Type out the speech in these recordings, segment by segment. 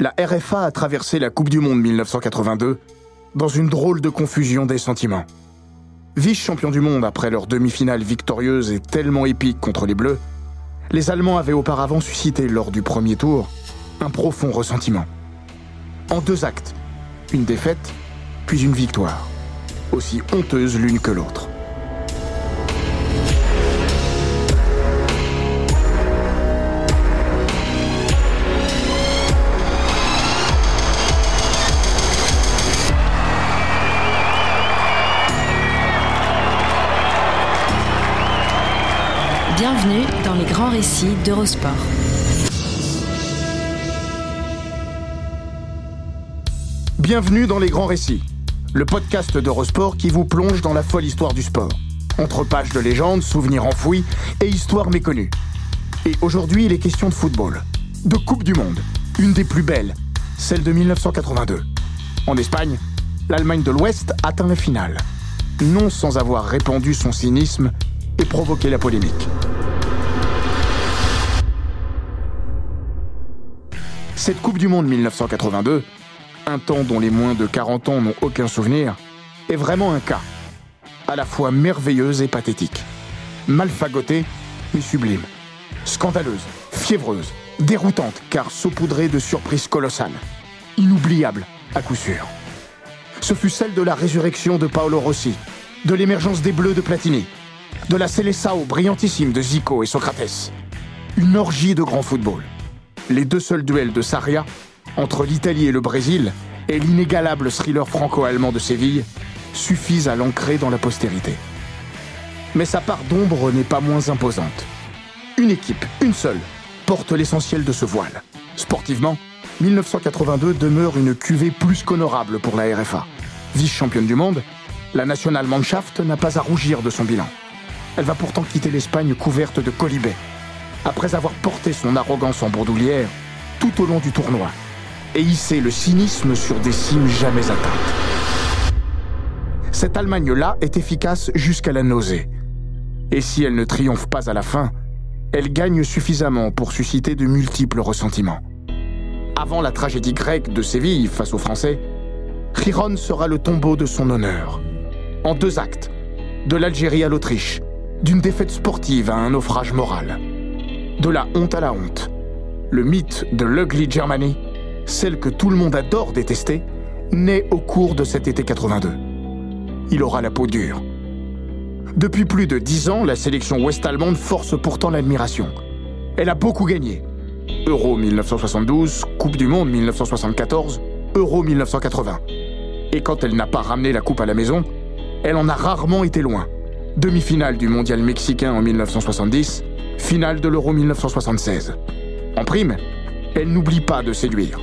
La RFA a traversé la Coupe du Monde 1982 dans une drôle de confusion des sentiments. Vice-champion du monde après leur demi-finale victorieuse et tellement épique contre les Bleus, les Allemands avaient auparavant suscité lors du premier tour un profond ressentiment. En deux actes, une défaite, puis une victoire, aussi honteuse l'une que l'autre. Bienvenue dans les grands récits d'Eurosport. Bienvenue dans Les Grands Récits, le podcast d'Eurosport qui vous plonge dans la folle histoire du sport. Entre pages de légendes, souvenirs enfouis et histoires méconnues. Et aujourd'hui, il est question de football. De Coupe du Monde. Une des plus belles, celle de 1982. En Espagne, l'Allemagne de l'Ouest atteint la finale. Non sans avoir répandu son cynisme et provoqué la polémique. Cette Coupe du Monde 1982, un temps dont les moins de 40 ans n'ont aucun souvenir, est vraiment un cas, à la fois merveilleuse et pathétique. Malfagotée, mais sublime. Scandaleuse, fiévreuse, déroutante, car saupoudrée de surprises colossales. Inoubliable, à coup sûr. Ce fut celle de la résurrection de Paolo Rossi, de l'émergence des Bleus de Platini, de la Seleção brillantissime de Zico et Socrates. Une orgie de grand football. Les deux seuls duels de Sarria, entre l'Italie et le Brésil, et l'inégalable thriller franco-allemand de Séville, suffisent à l'ancrer dans la postérité. Mais sa part d'ombre n'est pas moins imposante. Une équipe, une seule, porte l'essentiel de ce voile. Sportivement, 1982 demeure une cuvée plus qu'honorable pour la RFA. Vice-championne du monde, la Nationalmannschaft n'a pas à rougir de son bilan. Elle va pourtant quitter l'Espagne couverte de colibets, après avoir porté son arrogance en bourdoulière tout au long du tournoi et hissé le cynisme sur des cimes jamais atteintes. Cette Allemagne-là est efficace jusqu'à la nausée. Et si elle ne triomphe pas à la fin, elle gagne suffisamment pour susciter de multiples ressentiments. Avant la tragédie grecque de Séville face aux Français, Chiron sera le tombeau de son honneur. En deux actes, de l'Algérie à l'Autriche, d'une défaite sportive à un naufrage moral. De la honte à la honte. Le mythe de l'Ugly Germany, celle que tout le monde adore détester, naît au cours de cet été 82. Il aura la peau dure. Depuis plus de dix ans, la sélection ouest-allemande force pourtant l'admiration. Elle a beaucoup gagné. Euro 1972, Coupe du Monde 1974, Euro 1980. Et quand elle n'a pas ramené la coupe à la maison, elle en a rarement été loin. Demi-finale du mondial mexicain en 1970, finale de l'Euro 1976. En prime, elle n'oublie pas de séduire.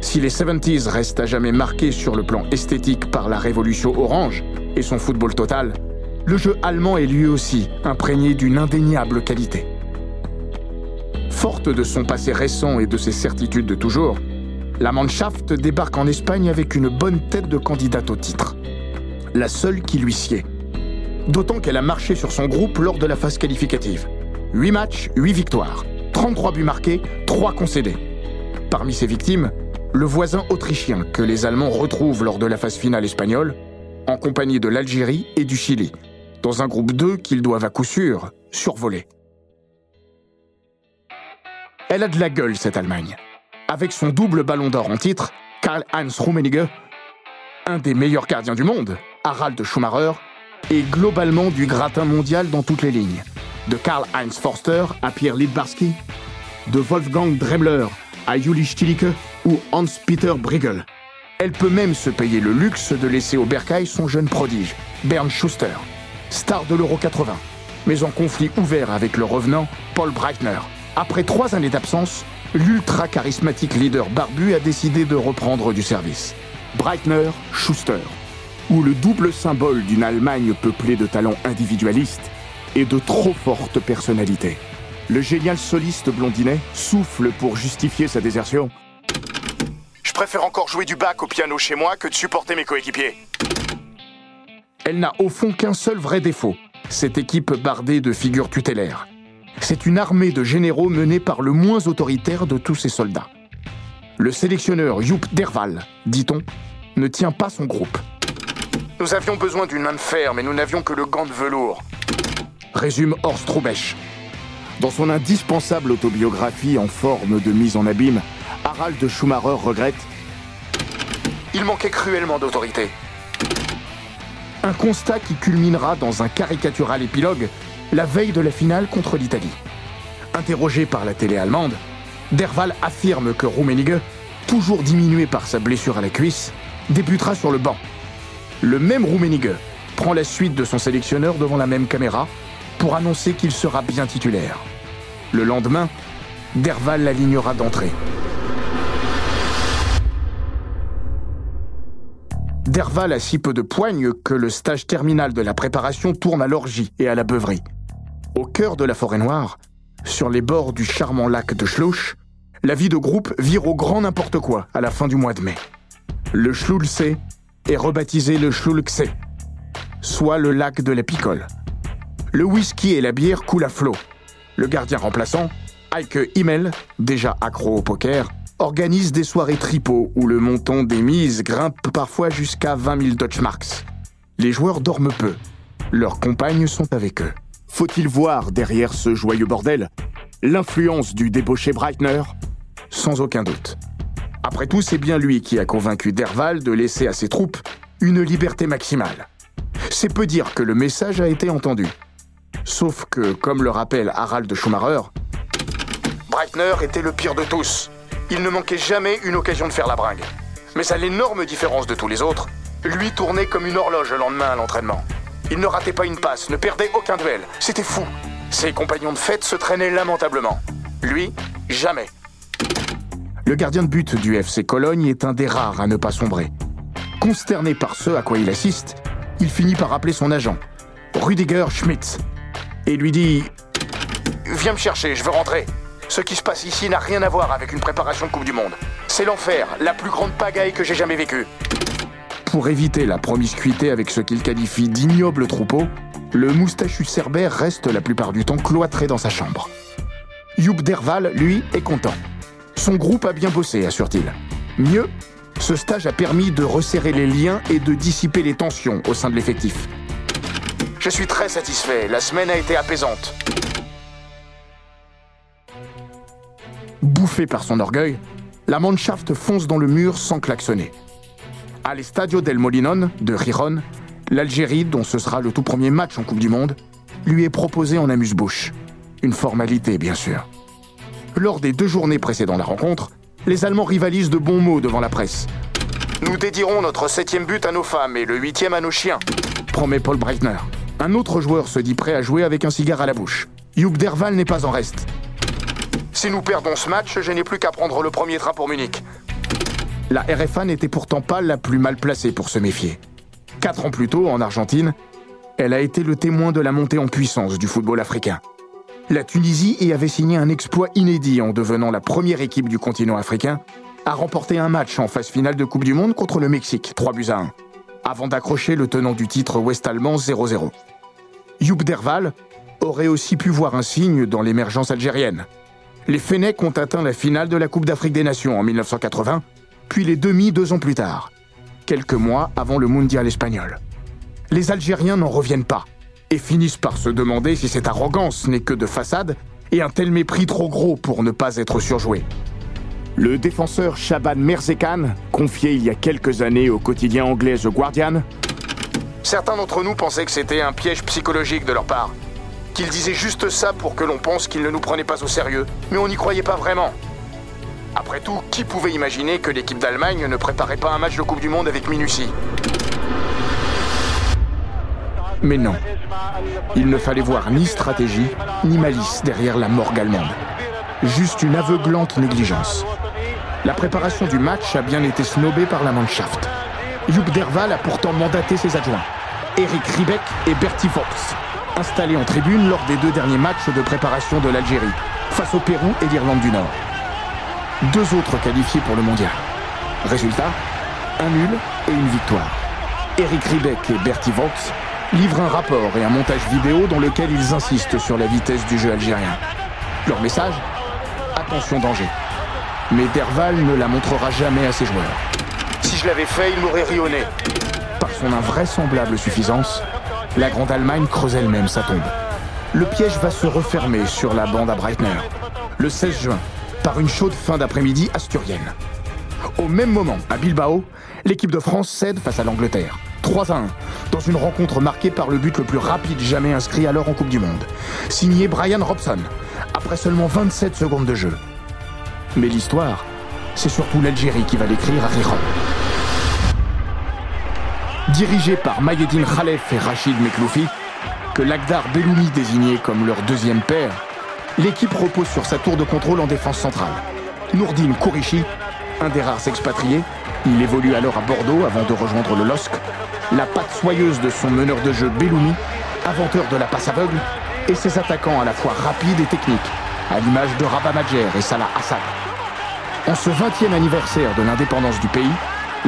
Si les 70s restent à jamais marqués sur le plan esthétique par la révolution orange et son football total, le jeu allemand est lui aussi imprégné d'une indéniable qualité. Forte de son passé récent et de ses certitudes de toujours, la Mannschaft débarque en Espagne avec une bonne tête de candidate au titre. La seule qui lui sied. D'autant qu'elle a marché sur son groupe lors de la phase qualificative. 8 matchs, 8 victoires. 33 buts marqués, 3 concédés. Parmi ses victimes, le voisin autrichien que les Allemands retrouvent lors de la phase finale espagnole, en compagnie de l'Algérie et du Chili, dans un groupe 2 qu'ils doivent à coup sûr survoler. Elle a de la gueule, cette Allemagne. Avec son double ballon d'or en titre, Karl-Heinz Rummenigge, un des meilleurs gardiens du monde, Harald Schumacher, et globalement du gratin mondial dans toutes les lignes. De Karl-Heinz Forster à Pierre Lidbarski, de Wolfgang Dremler à Juli Stilicke ou Hans-Peter Briegel. Elle peut même se payer le luxe de laisser au bercail son jeune prodige, Bernd Schuster. star de l'Euro 80, mais en conflit ouvert avec le revenant Paul Breitner. Après trois années d'absence, l'ultra charismatique leader barbu a décidé de reprendre du service. Breitner, Schuster, ou le double symbole d'une Allemagne peuplée de talents individualistes et de trop fortes personnalités. Le génial soliste blondinet souffle pour justifier sa désertion. Je préfère encore jouer du bac au piano chez moi que de supporter mes coéquipiers. Elle n'a au fond qu'un seul vrai défaut, cette équipe bardée de figures tutélaires. C'est une armée de généraux menée par le moins autoritaire de tous ses soldats. Le sélectionneur Joop Derval, dit-on, ne tient pas son groupe. Nous avions besoin d'une main de fer, mais nous n'avions que le gant de velours. Résume Horst Rubesch. Dans son indispensable autobiographie en forme de mise en abîme, Harald Schumacher regrette Il manquait cruellement d'autorité. Un constat qui culminera dans un caricatural épilogue la veille de la finale contre l'Italie. Interrogé par la télé allemande, Derval affirme que Rummenigge, toujours diminué par sa blessure à la cuisse, débutera sur le banc. Le même Rummenigge prend la suite de son sélectionneur devant la même caméra pour annoncer qu'il sera bien titulaire. Le lendemain, Derval l'alignera d'entrée. Derval a si peu de poigne que le stage terminal de la préparation tourne à l'orgie et à la beuverie. Au cœur de la forêt noire, sur les bords du charmant lac de Schlouch, la vie de groupe vire au grand n'importe quoi à la fin du mois de mai. Le Schlulse est rebaptisé le Schlulxe, soit le lac de la picole. Le whisky et la bière coulent à flot. Le gardien remplaçant, Heike Himmel, déjà accro au poker, organise des soirées tripot où le montant des mises grimpe parfois jusqu'à 20 000 Deutschmarks. Les joueurs dorment peu. Leurs compagnes sont avec eux. Faut-il voir derrière ce joyeux bordel l'influence du débauché Breitner? Sans aucun doute. Après tout, c'est bien lui qui a convaincu Derval de laisser à ses troupes une liberté maximale. C'est peu dire que le message a été entendu. Sauf que, comme le rappelle Harald Schumacher, Breitner était le pire de tous. Il ne manquait jamais une occasion de faire la bringue. Mais à l'énorme différence de tous les autres, lui tournait comme une horloge le lendemain à l'entraînement. Il ne ratait pas une passe, ne perdait aucun duel. C'était fou. Ses compagnons de fête se traînaient lamentablement. Lui, jamais. Le gardien de but du FC Cologne est un des rares à ne pas sombrer. Consterné par ce à quoi il assiste, il finit par appeler son agent, Rudiger Schmitz, et lui dit Viens me chercher, je veux rentrer. Ce qui se passe ici n'a rien à voir avec une préparation de Coupe du Monde. C'est l'enfer, la plus grande pagaille que j'ai jamais vécue. Pour éviter la promiscuité avec ce qu'il qualifie d'ignoble troupeau, le moustachu cerbère reste la plupart du temps cloîtré dans sa chambre. Joop Derval, lui, est content. Son groupe a bien bossé, assure-t-il. Mieux, ce stage a permis de resserrer les liens et de dissiper les tensions au sein de l'effectif. Je suis très satisfait, la semaine a été apaisante. Bouffé par son orgueil, la Mannschaft fonce dans le mur sans klaxonner. À l'Estadio del Molinón de Riron, l'Algérie, dont ce sera le tout premier match en Coupe du Monde, lui est proposée en amuse-bouche. Une formalité, bien sûr. Lors des deux journées précédant la rencontre, les Allemands rivalisent de bons mots devant la presse. Nous dédierons notre septième but à nos femmes et le huitième à nos chiens, promet Paul Breitner. Un autre joueur se dit prêt à jouer avec un cigare à la bouche. Joop Derval n'est pas en reste. Si nous perdons ce match, je n'ai plus qu'à prendre le premier train pour Munich. La RFA n'était pourtant pas la plus mal placée pour se méfier. Quatre ans plus tôt, en Argentine, elle a été le témoin de la montée en puissance du football africain. La Tunisie y avait signé un exploit inédit en devenant la première équipe du continent africain à remporter un match en phase finale de Coupe du Monde contre le Mexique, 3 buts à 1, avant d'accrocher le tenant du titre ouest-allemand 0-0. Joop Derval aurait aussi pu voir un signe dans l'émergence algérienne. Les Fennecs ont atteint la finale de la Coupe d'Afrique des Nations en 1980, puis les demi deux ans plus tard, quelques mois avant le mondial espagnol. Les Algériens n'en reviennent pas et finissent par se demander si cette arrogance n'est que de façade et un tel mépris trop gros pour ne pas être surjoué. Le défenseur Shaban Merzekan, confié il y a quelques années au quotidien anglais The Guardian, Certains d'entre nous pensaient que c'était un piège psychologique de leur part. Qu'ils disaient juste ça pour que l'on pense qu'ils ne nous prenaient pas au sérieux. Mais on n'y croyait pas vraiment. Après tout, qui pouvait imaginer que l'équipe d'Allemagne ne préparait pas un match de Coupe du Monde avec minutie? Mais non. Il ne fallait voir ni stratégie, ni malice derrière la morgue allemande. Juste une aveuglante négligence. La préparation du match a bien été snobée par la Mannschaft. Joop Derval a pourtant mandaté ses adjoints, Eric Riebeck et Bertie Fox, installés en tribune lors des deux derniers matchs de préparation de l'Algérie, face au Pérou et l'Irlande du Nord. Deux autres qualifiés pour le mondial. Résultat, un nul et une victoire. Eric Riebeck et Bertie Vox livrent un rapport et un montage vidéo dans lequel ils insistent sur la vitesse du jeu algérien. Leur message Attention danger. Mais Derval ne la montrera jamais à ses joueurs. Si je l'avais fait, il m'aurait rionné. Par son invraisemblable suffisance, la Grande Allemagne creuse elle-même sa tombe. Le piège va se refermer sur la bande à Breitner, le 16 juin, par une chaude fin d'après-midi asturienne. Au même moment, à Bilbao, l'équipe de France cède face à l'Angleterre. 3 à 1, dans une rencontre marquée par le but le plus rapide jamais inscrit alors en Coupe du Monde. Signé Brian Robson, après seulement 27 secondes de jeu. Mais l'histoire, c'est surtout l'Algérie qui va l'écrire à Riron. Dirigé par Mayedine Khalef et Rachid Mekloufi, que Lagdar Belloumi désignait comme leur deuxième père, l'équipe repose sur sa tour de contrôle en défense centrale. Nourdine Kourichi, un des rares expatriés, il évolue alors à Bordeaux avant de rejoindre le LOSC, la patte soyeuse de son meneur de jeu Belloumi, inventeur de la passe aveugle, et ses attaquants à la fois rapides et techniques, à l'image de Rabat Madjer et Salah Assad. En ce 20e anniversaire de l'indépendance du pays,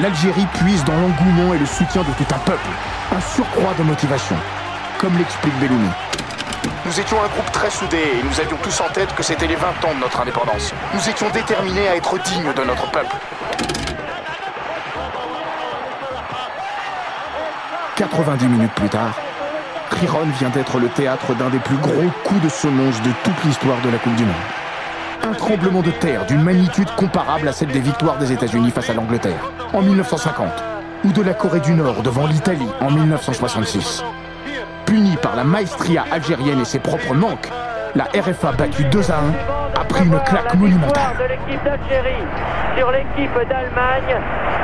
l'Algérie puise dans l'engouement et le soutien de tout un peuple, un surcroît de motivation, comme l'explique Belloumi. Nous étions un groupe très soudé et nous avions tous en tête que c'était les 20 ans de notre indépendance. Nous étions déterminés à être dignes de notre peuple. 90 minutes plus tard, Riron vient d'être le théâtre d'un des plus gros coups de semonce de toute l'histoire de la Coupe du Monde. Un tremblement de terre d'une magnitude comparable à celle des victoires des États-Unis face à l'Angleterre en 1950 ou de la Corée du Nord devant l'Italie en 1966. Punie par la maestria algérienne et ses propres manques, la RFA battue 2 à 1 a pris une claque monumentale. de l'équipe d'Algérie sur l'équipe d'Allemagne.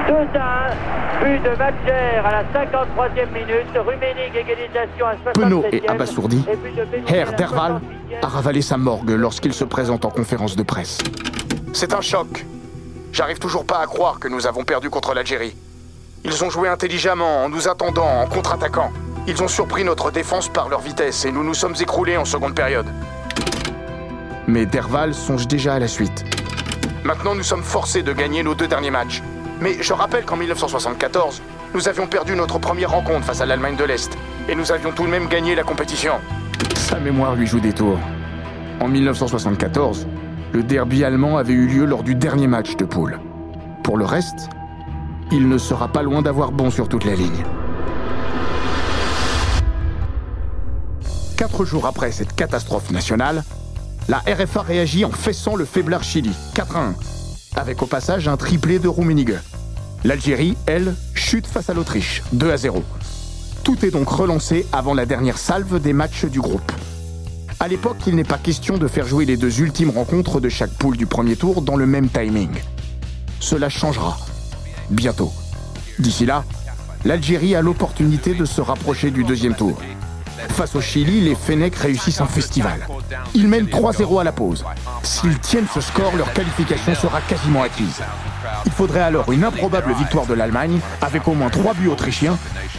2 à 1. But de à la 53e minute. Rummenigge égalisation à 67e. Penaud et abasourdi, Herr Derval 68e. a ravalé sa morgue lorsqu'il se présente en conférence de presse. C'est un choc. J'arrive toujours pas à croire que nous avons perdu contre l'Algérie. Ils ont joué intelligemment, en nous attendant, en contre-attaquant. Ils ont surpris notre défense par leur vitesse et nous nous sommes écroulés en seconde période. Mais Derval songe déjà à la suite. Maintenant, nous sommes forcés de gagner nos deux derniers matchs. Mais je rappelle qu'en 1974, nous avions perdu notre première rencontre face à l'Allemagne de l'Est. Et nous avions tout de même gagné la compétition. Sa mémoire lui joue des tours. En 1974, le derby allemand avait eu lieu lors du dernier match de poule. Pour le reste, il ne sera pas loin d'avoir bon sur toute la ligne. Quatre jours après cette catastrophe nationale, la RFA réagit en fessant le faiblard Chili, 4 à 1, avec au passage un triplé de Rummenigge. L'Algérie, elle, chute face à l'Autriche, 2 à 0. Tout est donc relancé avant la dernière salve des matchs du groupe. À l'époque, il n'est pas question de faire jouer les deux ultimes rencontres de chaque poule du premier tour dans le même timing. Cela changera. Bientôt. D'ici là, l'Algérie a l'opportunité de se rapprocher du deuxième tour. Face au Chili, les Fennecs réussissent un festival. Ils mènent 3-0 à la pause. S'ils tiennent ce score, leur qualification sera quasiment acquise. Il faudrait alors une improbable victoire de l'Allemagne, avec au moins 3 buts autrichiens,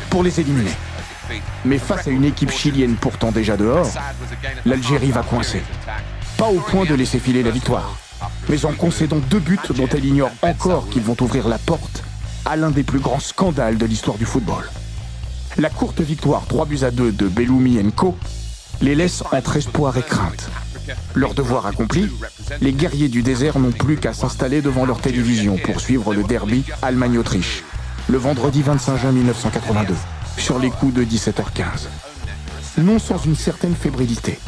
pour les éliminer. Mais face à une équipe chilienne pourtant déjà dehors, l'Algérie va coincer. Pas au point de laisser filer la victoire, mais en concédant deux buts dont elle ignore encore qu'ils vont ouvrir la porte à l'un des plus grands scandales de l'histoire du football. La courte victoire 3 buts à 2 de Belloumi Co les laisse entre espoir et crainte. Leur devoir accompli, les guerriers du désert n'ont plus qu'à s'installer devant leur télévision pour suivre le derby Allemagne-Autriche, le vendredi 25 juin 1982, sur les coups de 17h15. Non sans une certaine fébrilité.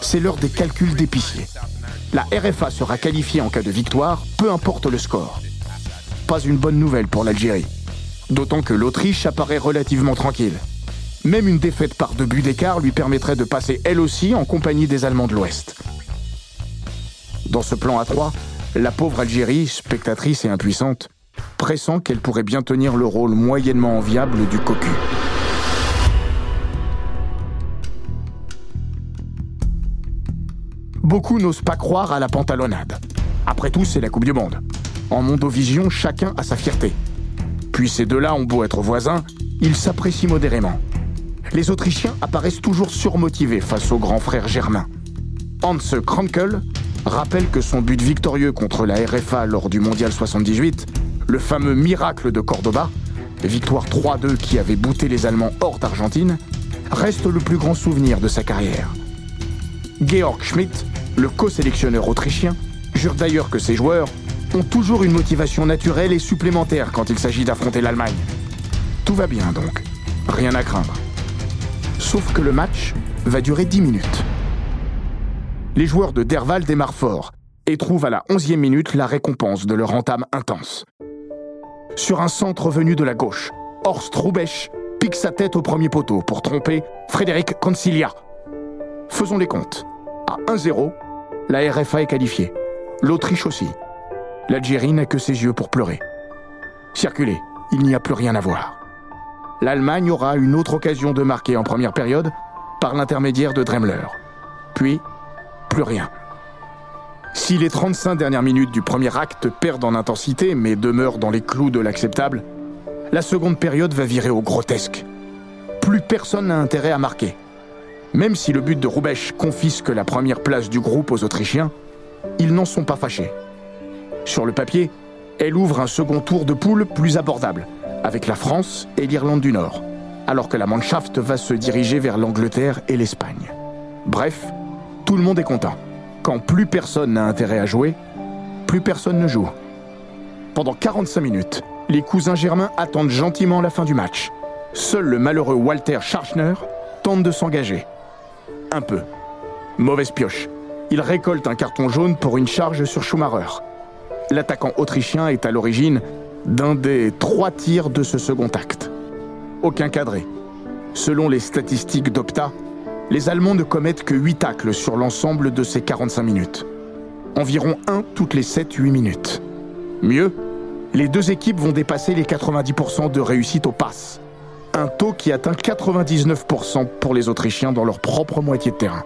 C'est l'heure des calculs d'épicier. La RFA sera qualifiée en cas de victoire, peu importe le score. Pas une bonne nouvelle pour l'Algérie d'autant que l'Autriche apparaît relativement tranquille. Même une défaite par deux buts d'écart lui permettrait de passer elle aussi en compagnie des Allemands de l'Ouest. Dans ce plan A3, la pauvre Algérie, spectatrice et impuissante, pressent qu'elle pourrait bien tenir le rôle moyennement enviable du cocu. Beaucoup n'osent pas croire à la pantalonnade. Après tout, c'est la Coupe du Monde. En Mondovision, chacun a sa fierté. Puis ces deux-là ont beau être voisins, ils s'apprécient modérément. Les Autrichiens apparaissent toujours surmotivés face au grand frère germain. Hans Krankel rappelle que son but victorieux contre la RFA lors du Mondial 78, le fameux miracle de Cordoba, victoire 3-2 qui avait bouté les Allemands hors d'Argentine, reste le plus grand souvenir de sa carrière. Georg Schmidt, le co-sélectionneur autrichien, jure d'ailleurs que ses joueurs ont toujours une motivation naturelle et supplémentaire quand il s'agit d'affronter l'Allemagne. Tout va bien donc, rien à craindre. Sauf que le match va durer 10 minutes. Les joueurs de Derval démarrent fort et trouvent à la 11e minute la récompense de leur entame intense. Sur un centre venu de la gauche, Horst Rubesch pique sa tête au premier poteau pour tromper Frédéric Concilia. Faisons les comptes. À 1-0, la RFA est qualifiée. L'Autriche aussi. L'Algérie n'a que ses yeux pour pleurer. Circulez, il n'y a plus rien à voir. L'Allemagne aura une autre occasion de marquer en première période par l'intermédiaire de Dremler. Puis, plus rien. Si les 35 dernières minutes du premier acte perdent en intensité mais demeurent dans les clous de l'acceptable, la seconde période va virer au grotesque. Plus personne n'a intérêt à marquer. Même si le but de Roubesch confisque la première place du groupe aux Autrichiens, ils n'en sont pas fâchés. Sur le papier, elle ouvre un second tour de poule plus abordable, avec la France et l'Irlande du Nord, alors que la Mannschaft va se diriger vers l'Angleterre et l'Espagne. Bref, tout le monde est content. Quand plus personne n'a intérêt à jouer, plus personne ne joue. Pendant 45 minutes, les cousins germains attendent gentiment la fin du match. Seul le malheureux Walter Scharchner tente de s'engager. Un peu. Mauvaise pioche. Il récolte un carton jaune pour une charge sur Schumacher. L'attaquant autrichien est à l'origine d'un des trois tirs de ce second acte. Aucun cadré. Selon les statistiques d'Opta, les Allemands ne commettent que 8 tacles sur l'ensemble de ces 45 minutes. Environ un toutes les 7-8 minutes. Mieux, les deux équipes vont dépasser les 90% de réussite aux passes. Un taux qui atteint 99% pour les Autrichiens dans leur propre moitié de terrain.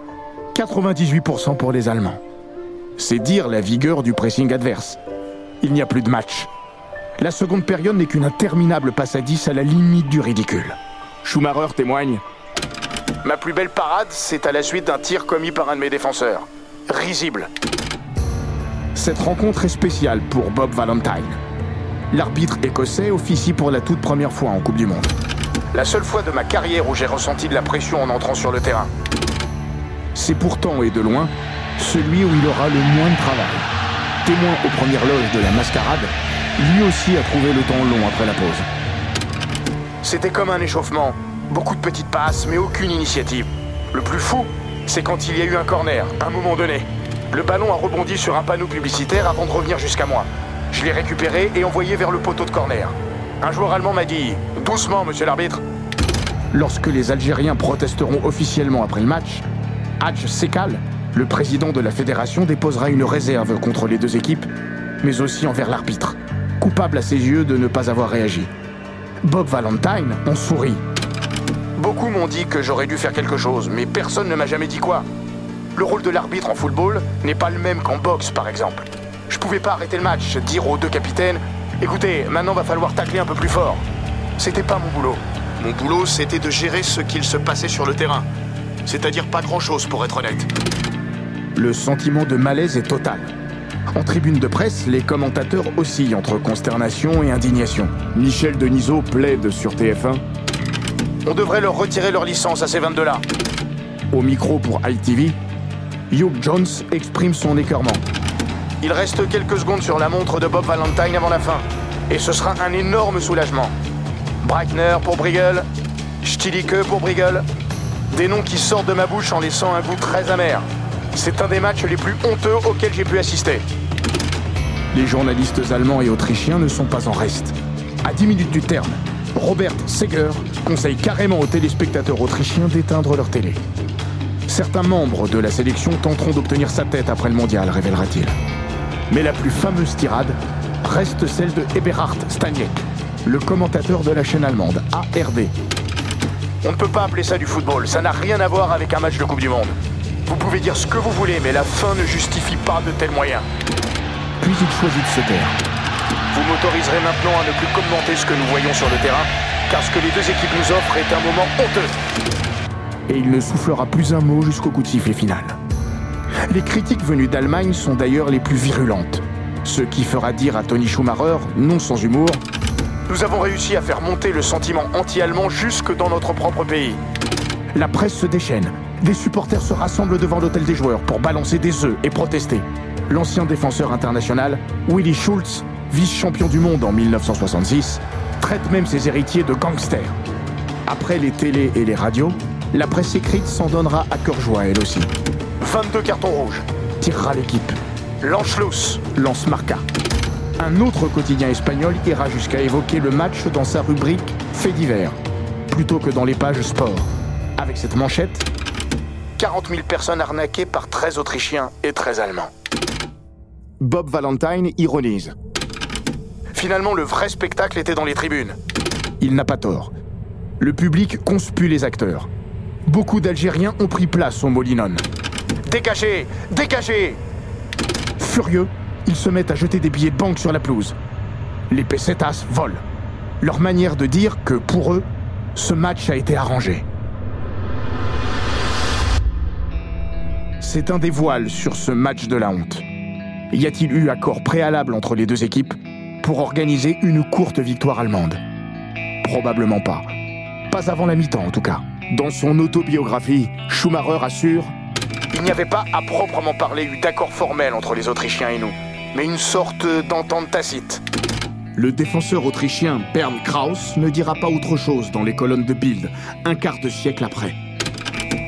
98% pour les Allemands. C'est dire la vigueur du pressing adverse. Il n'y a plus de match. La seconde période n'est qu'une interminable passe à 10 à la limite du ridicule. Schumacher témoigne Ma plus belle parade, c'est à la suite d'un tir commis par un de mes défenseurs. Risible. Cette rencontre est spéciale pour Bob Valentine. L'arbitre écossais officie pour la toute première fois en Coupe du Monde. La seule fois de ma carrière où j'ai ressenti de la pression en entrant sur le terrain. C'est pourtant, et de loin, celui où il aura le moins de travail. Témoin aux premières loges de la mascarade, lui aussi a trouvé le temps long après la pause. C'était comme un échauffement. Beaucoup de petites passes, mais aucune initiative. Le plus fou, c'est quand il y a eu un corner, à un moment donné. Le ballon a rebondi sur un panneau publicitaire avant de revenir jusqu'à moi. Je l'ai récupéré et envoyé vers le poteau de corner. Un joueur allemand m'a dit Doucement, monsieur l'arbitre. Lorsque les Algériens protesteront officiellement après le match, Hadj Sekal, le président de la fédération, déposera une réserve contre les deux équipes, mais aussi envers l'arbitre, coupable à ses yeux de ne pas avoir réagi. Bob Valentine en sourit. Beaucoup m'ont dit que j'aurais dû faire quelque chose, mais personne ne m'a jamais dit quoi. Le rôle de l'arbitre en football n'est pas le même qu'en boxe, par exemple. Je pouvais pas arrêter le match, dire aux deux capitaines Écoutez, maintenant va falloir tacler un peu plus fort. C'était pas mon boulot. Mon boulot, c'était de gérer ce qu'il se passait sur le terrain. C'est-à-dire pas grand-chose, pour être honnête. Le sentiment de malaise est total. En tribune de presse, les commentateurs oscillent entre consternation et indignation. Michel Denisot plaide sur TF1. On devrait leur retirer leur licence à ces 22-là. Au micro pour ITV, Hugh Jones exprime son écœurement. Il reste quelques secondes sur la montre de Bob Valentine avant la fin. Et ce sera un énorme soulagement. Breitner pour Briegel, Stilicke pour Briegel. Des noms qui sortent de ma bouche en laissant un goût très amer. C'est un des matchs les plus honteux auxquels j'ai pu assister. Les journalistes allemands et autrichiens ne sont pas en reste. À 10 minutes du terme, Robert Seger conseille carrément aux téléspectateurs autrichiens d'éteindre leur télé. Certains membres de la sélection tenteront d'obtenir sa tête après le mondial, révélera-t-il. Mais la plus fameuse tirade reste celle de Eberhard Staniek, le commentateur de la chaîne allemande ARD. On ne peut pas appeler ça du football, ça n'a rien à voir avec un match de Coupe du Monde. Vous pouvez dire ce que vous voulez, mais la fin ne justifie pas de tels moyens. Puis il choisit de se taire. Vous m'autoriserez maintenant à ne plus commenter ce que nous voyons sur le terrain, car ce que les deux équipes nous offrent est un moment honteux. Et il ne soufflera plus un mot jusqu'au coup de sifflet final. Les critiques venues d'Allemagne sont d'ailleurs les plus virulentes. Ce qui fera dire à Tony Schumacher, non sans humour, Nous avons réussi à faire monter le sentiment anti-allemand jusque dans notre propre pays. La presse se déchaîne. Des supporters se rassemblent devant l'hôtel des joueurs pour balancer des œufs et protester. L'ancien défenseur international, Willy Schultz, vice-champion du monde en 1966, traite même ses héritiers de gangsters. Après les télés et les radios, la presse écrite s'en donnera à cœur joie elle aussi. 22 cartons rouges. Tirera l'équipe, L'Anschluss. lance Marca. Un autre quotidien espagnol ira jusqu'à évoquer le match dans sa rubrique Faits divers, plutôt que dans les pages sport. Avec cette manchette, 40 000 personnes arnaquées par 13 Autrichiens et 13 Allemands. Bob Valentine ironise. Finalement, le vrai spectacle était dans les tribunes. Il n'a pas tort. Le public conspue les acteurs. Beaucoup d'Algériens ont pris place au Molinone. Dégagez Dégagez Furieux, ils se mettent à jeter des billets de banque sur la pelouse. Les pesetas volent. Leur manière de dire que, pour eux, ce match a été arrangé. C'est un des voiles sur ce match de la honte. Y a-t-il eu accord préalable entre les deux équipes pour organiser une courte victoire allemande? Probablement pas. Pas avant la mi-temps en tout cas. Dans son autobiographie, Schumacher assure Il n'y avait pas à proprement parler eu d'accord formel entre les Autrichiens et nous, mais une sorte d'entente tacite. Le défenseur autrichien Bernd Kraus ne dira pas autre chose dans les colonnes de Bild, un quart de siècle après.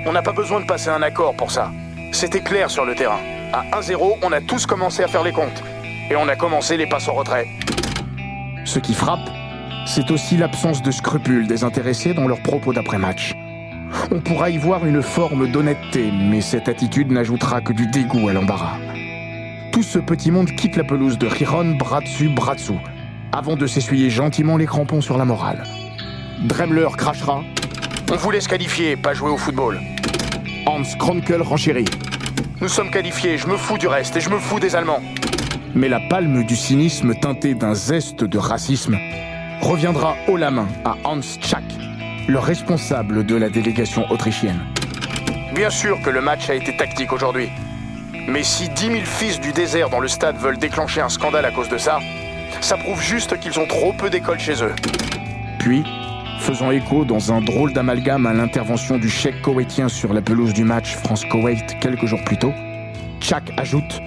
On n'a pas besoin de passer un accord pour ça. C'était clair sur le terrain. À 1-0, on a tous commencé à faire les comptes. Et on a commencé les passes en retrait. Ce qui frappe, c'est aussi l'absence de scrupules des intéressés dans leurs propos d'après-match. On pourra y voir une forme d'honnêteté, mais cette attitude n'ajoutera que du dégoût à l'embarras. Tout ce petit monde quitte la pelouse de Riron bras dessus, bras dessous, avant de s'essuyer gentiment les crampons sur la morale. Dremler crachera, On voulait se qualifier, pas jouer au football. Hans Kronkel renchérit. Nous sommes qualifiés, je me fous du reste et je me fous des Allemands. Mais la palme du cynisme teinté d'un zeste de racisme reviendra haut la main à Hans Schack, le responsable de la délégation autrichienne. Bien sûr que le match a été tactique aujourd'hui. Mais si 10 000 fils du désert dans le stade veulent déclencher un scandale à cause de ça, ça prouve juste qu'ils ont trop peu d'école chez eux. Puis, faisant écho dans un drôle d'amalgame à l'intervention du chèque koweïtien sur la pelouse du match France-Koweït quelques jours plus tôt, Chak ajoute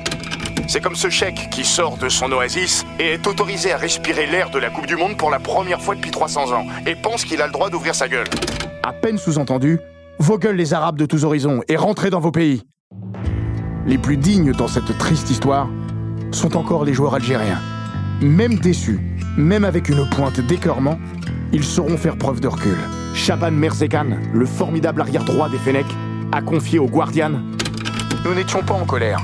C'est comme ce chèque qui sort de son oasis et est autorisé à respirer l'air de la Coupe du Monde pour la première fois depuis 300 ans et pense qu'il a le droit d'ouvrir sa gueule. à peine sous-entendu Vos gueules les Arabes de tous horizons et rentrez dans vos pays Les plus dignes dans cette triste histoire sont encore les joueurs algériens. Même déçus, même avec une pointe d'écœurement, ils sauront faire preuve de recul. Shaban Merzekan, le formidable arrière-droit des Fennecs, a confié au Guardian Nous n'étions pas en colère.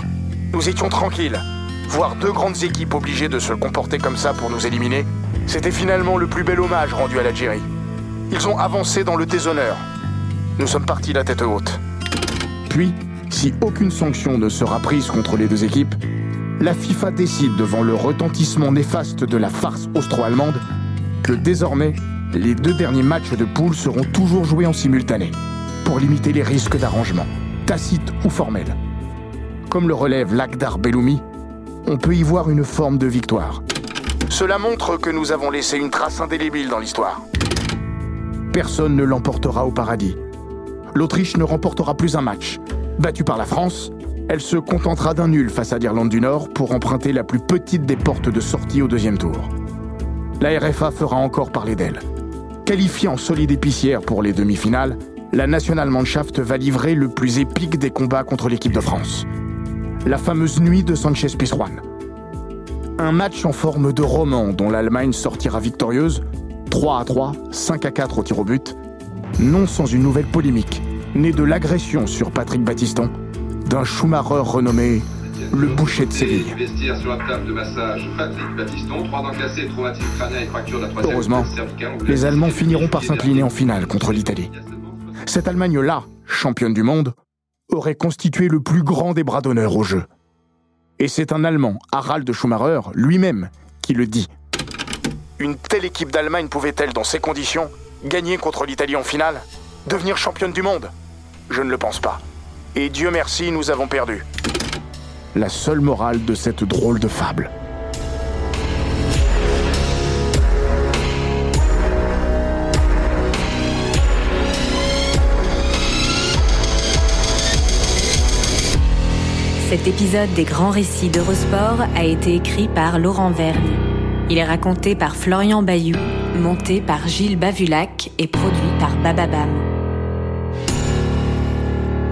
Nous étions tranquilles. Voir deux grandes équipes obligées de se comporter comme ça pour nous éliminer, c'était finalement le plus bel hommage rendu à l'Algérie. Ils ont avancé dans le déshonneur. Nous sommes partis la tête haute. Puis, si aucune sanction ne sera prise contre les deux équipes, la FIFA décide devant le retentissement néfaste de la farce austro-allemande que désormais, les deux derniers matchs de poule seront toujours joués en simultané, pour limiter les risques d'arrangement, tacite ou formel. Comme le relève Lakdar Belloumi, on peut y voir une forme de victoire. Cela montre que nous avons laissé une trace indélébile dans l'histoire. Personne ne l'emportera au paradis. L'Autriche ne remportera plus un match. Battue par la France, elle se contentera d'un nul face à l'Irlande du Nord pour emprunter la plus petite des portes de sortie au deuxième tour. La RFA fera encore parler d'elle. Qualifiée en solide épicière pour les demi-finales, la Nationalmannschaft va livrer le plus épique des combats contre l'équipe de France. La fameuse nuit de Sanchez Pizjuan. Un match en forme de roman dont l'Allemagne sortira victorieuse 3 à 3, 5 à 4 au tir au but, non sans une nouvelle polémique, née de l'agression sur Patrick Battiston, d'un Schumacher renommé le boucher de Séville. Heureusement, les Allemands finiront par s'incliner en finale contre l'Italie. Cette Allemagne-là, championne du monde, aurait constitué le plus grand des bras d'honneur au jeu. Et c'est un Allemand, Harald Schumacher, lui-même, qui le dit. Une telle équipe d'Allemagne pouvait-elle, dans ces conditions, gagner contre l'Italie en finale Devenir championne du monde? Je ne le pense pas. Et Dieu merci, nous avons perdu. La seule morale de cette drôle de fable. Cet épisode des grands récits d'Eurosport a été écrit par Laurent Vergne. Il est raconté par Florian Bayou, monté par Gilles Bavulac et produit par Bababam.